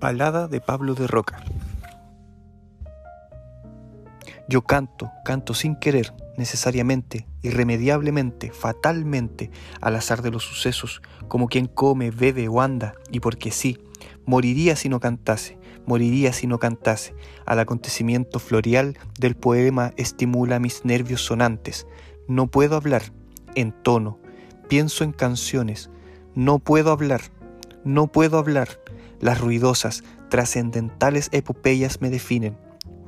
Balada de Pablo de Roca. Yo canto, canto sin querer, necesariamente, irremediablemente, fatalmente, al azar de los sucesos, como quien come, bebe o anda, y porque sí, moriría si no cantase, moriría si no cantase. Al acontecimiento florial del poema estimula mis nervios sonantes. No puedo hablar, en tono, pienso en canciones, no puedo hablar, no puedo hablar las ruidosas, trascendentales epopeyas me definen,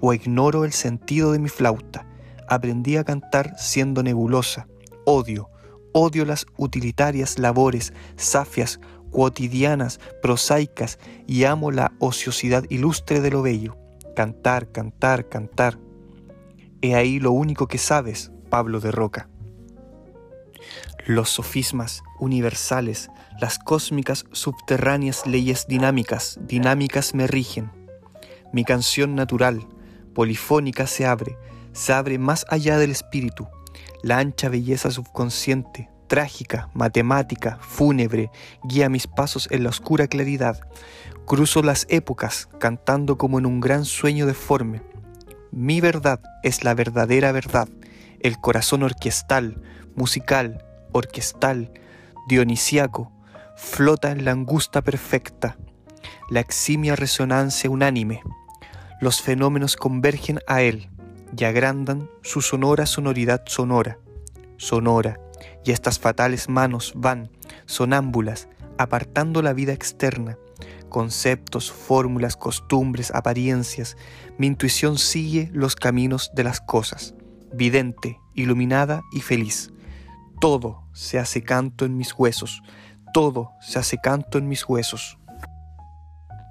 o ignoro el sentido de mi flauta. Aprendí a cantar siendo nebulosa. Odio, odio las utilitarias labores, safias, cotidianas, prosaicas, y amo la ociosidad ilustre de lo bello. Cantar, cantar, cantar. He ahí lo único que sabes, Pablo de Roca. Los sofismas universales, las cósmicas subterráneas leyes dinámicas, dinámicas me rigen. Mi canción natural, polifónica se abre, se abre más allá del espíritu. La ancha belleza subconsciente, trágica, matemática, fúnebre, guía mis pasos en la oscura claridad. Cruzo las épocas cantando como en un gran sueño deforme. Mi verdad es la verdadera verdad, el corazón orquestal, musical, orquestal, dionisiaco, flota en la angusta perfecta, la eximia resonancia unánime. Los fenómenos convergen a él y agrandan su sonora sonoridad sonora, sonora, y estas fatales manos van, sonámbulas, apartando la vida externa, conceptos, fórmulas, costumbres, apariencias, mi intuición sigue los caminos de las cosas, vidente, iluminada y feliz. Todo se hace canto en mis huesos, todo se hace canto en mis huesos.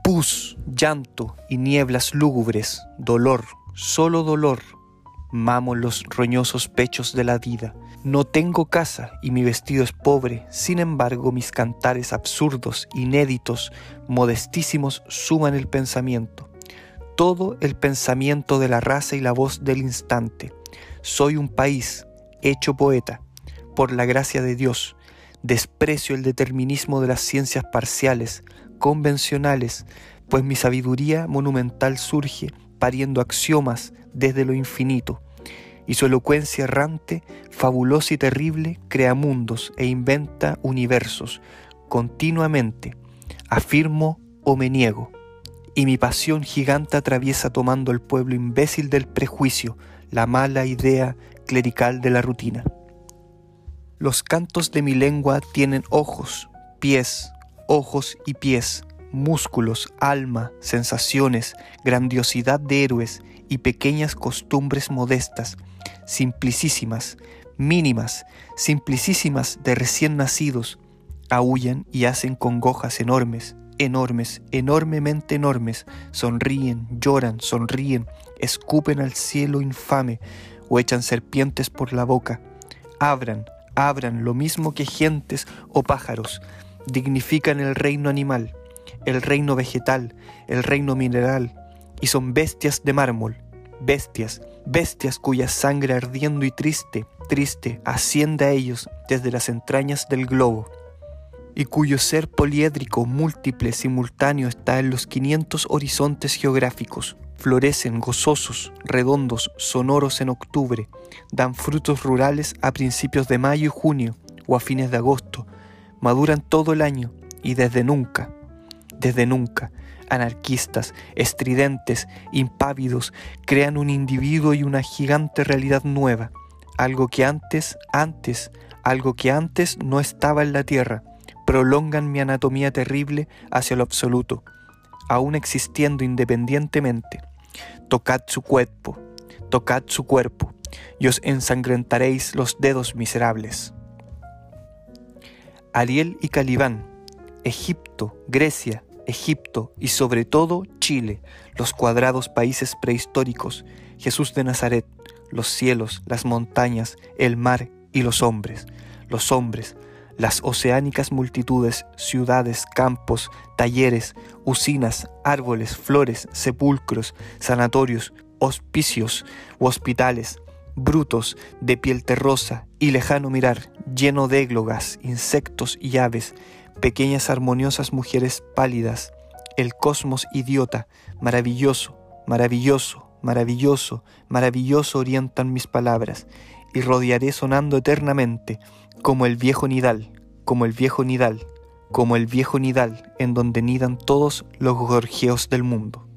Pus, llanto y nieblas lúgubres, dolor, solo dolor, mamo los roñosos pechos de la vida. No tengo casa y mi vestido es pobre, sin embargo mis cantares absurdos, inéditos, modestísimos suman el pensamiento. Todo el pensamiento de la raza y la voz del instante. Soy un país, hecho poeta, por la gracia de Dios, desprecio el determinismo de las ciencias parciales, convencionales, pues mi sabiduría monumental surge pariendo axiomas desde lo infinito, y su elocuencia errante, fabulosa y terrible, crea mundos e inventa universos. Continuamente, afirmo o me niego, y mi pasión gigante atraviesa tomando el pueblo imbécil del prejuicio, la mala idea clerical de la rutina. Los cantos de mi lengua tienen ojos, pies, ojos y pies, músculos, alma, sensaciones, grandiosidad de héroes y pequeñas costumbres modestas, simplicísimas, mínimas, simplicísimas de recién nacidos, aullan y hacen congojas enormes, enormes, enormemente enormes, sonríen, lloran, sonríen, escupen al cielo infame o echan serpientes por la boca, abran, abran lo mismo que gentes o pájaros, dignifican el reino animal, el reino vegetal, el reino mineral, y son bestias de mármol, bestias, bestias cuya sangre ardiendo y triste, triste, asciende a ellos desde las entrañas del globo, y cuyo ser poliédrico, múltiple, simultáneo está en los 500 horizontes geográficos, florecen gozosos, redondos, sonoros en octubre, dan frutos rurales a principios de mayo y junio o a fines de agosto, maduran todo el año y desde nunca, desde nunca, anarquistas, estridentes, impávidos, crean un individuo y una gigante realidad nueva, algo que antes, antes, algo que antes no estaba en la tierra, prolongan mi anatomía terrible hacia lo absoluto, aún existiendo independientemente. Tocad su cuerpo, tocad su cuerpo, y os ensangrentaréis los dedos miserables. Ariel y Calibán, Egipto, Grecia, Egipto y sobre todo Chile, los cuadrados países prehistóricos, Jesús de Nazaret, los cielos, las montañas, el mar y los hombres, los hombres, las oceánicas multitudes, ciudades, campos, talleres, usinas, árboles, flores, sepulcros, sanatorios, hospicios u hospitales, brutos, de piel terrosa y lejano mirar, lleno de églogas, insectos y aves, pequeñas armoniosas mujeres pálidas, el cosmos idiota, maravilloso, maravilloso, maravilloso, maravilloso orientan mis palabras, y rodearé sonando eternamente, como el viejo nidal, como el viejo nidal, como el viejo nidal en donde nidan todos los gorjeos del mundo.